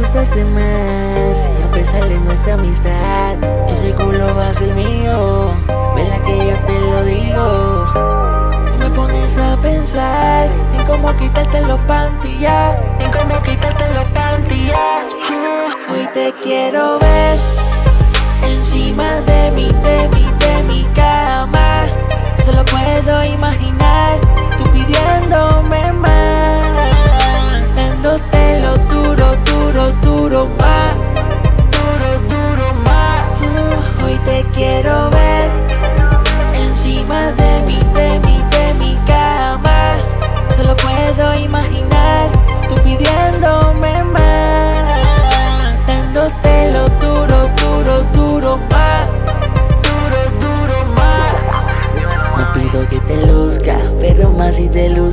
gustaste más y a pesar de nuestra amistad, ese culo va a ser mío. Vela que yo te lo digo. Y me pones a pensar en cómo quitarte los pantillas, en cómo quitarte los pantillas. Hoy te quiero ver encima de mi, de mi, de mi cama. Solo puedo imaginar duro, duro duro. Uh, hoy te quiero ver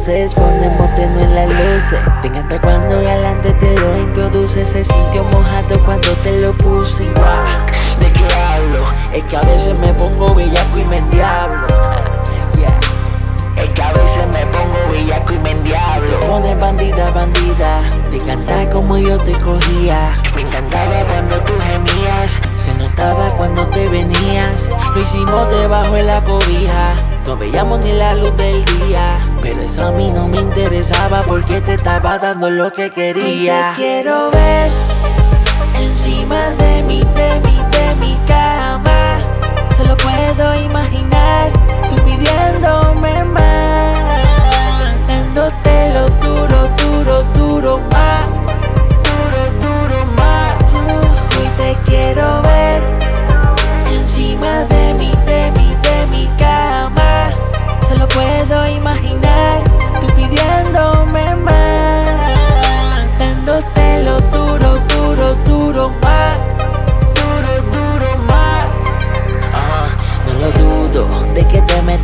luces, ponemos tenue en las luces. Te encanta cuando galante te lo introduce, se sintió mojado cuando te lo puse. guau, ¿De qué hablo? Es que a veces me pongo bellaco y me endiablo. Yeah. Es que a veces me pongo bellaco y me Te endiablo. pones bandida, bandida. Te encanta como yo te cogía. Me encantaba cuando tú gemías. Se notaba cuando te venías. Lo hicimos debajo de la cobija. No veíamos ni la luz del día. Pero eso a mí no me interesaba porque te estaba dando lo que quería. Te quiero ver encima de mi, de mi, de mi cama. Solo puedo imaginar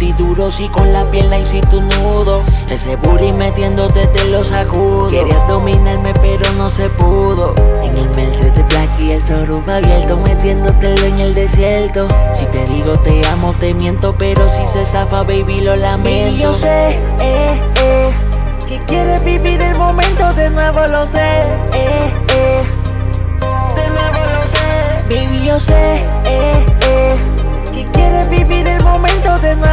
metí duro si con la pierna hice tu nudo. Ese booty metiéndote te lo sacudo. Querías dominarme pero no se pudo. En el Mercedes Black y el Soruf abierto metiéndotelo en el desierto. Si te digo te amo te miento pero si se zafa baby lo lamento. yo sé, eh, eh, que quieres vivir el momento de nuevo lo sé,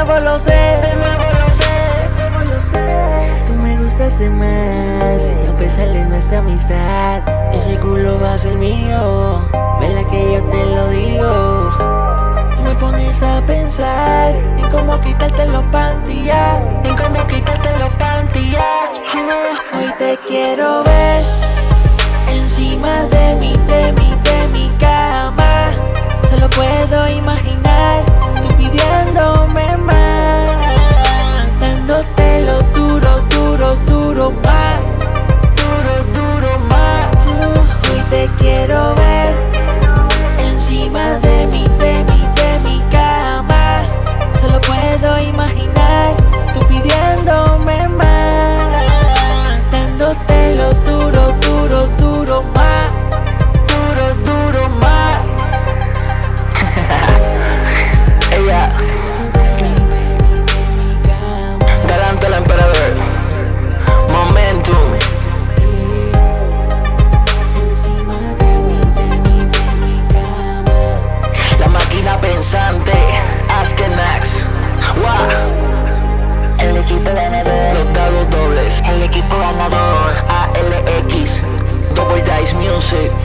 nuevo, lo sé. De nuevo lo sé. De nuevo lo sé. Tú me gustaste más, y a pesar de nuestra amistad, ese culo va a ser mío. Vela que yo te lo digo. Y me pones a pensar en cómo quitarte los pantillas. En cómo quitarte los pantillas. Hoy te quiero ver encima de mi, de mi, de mi cama. Solo puedo imaginar take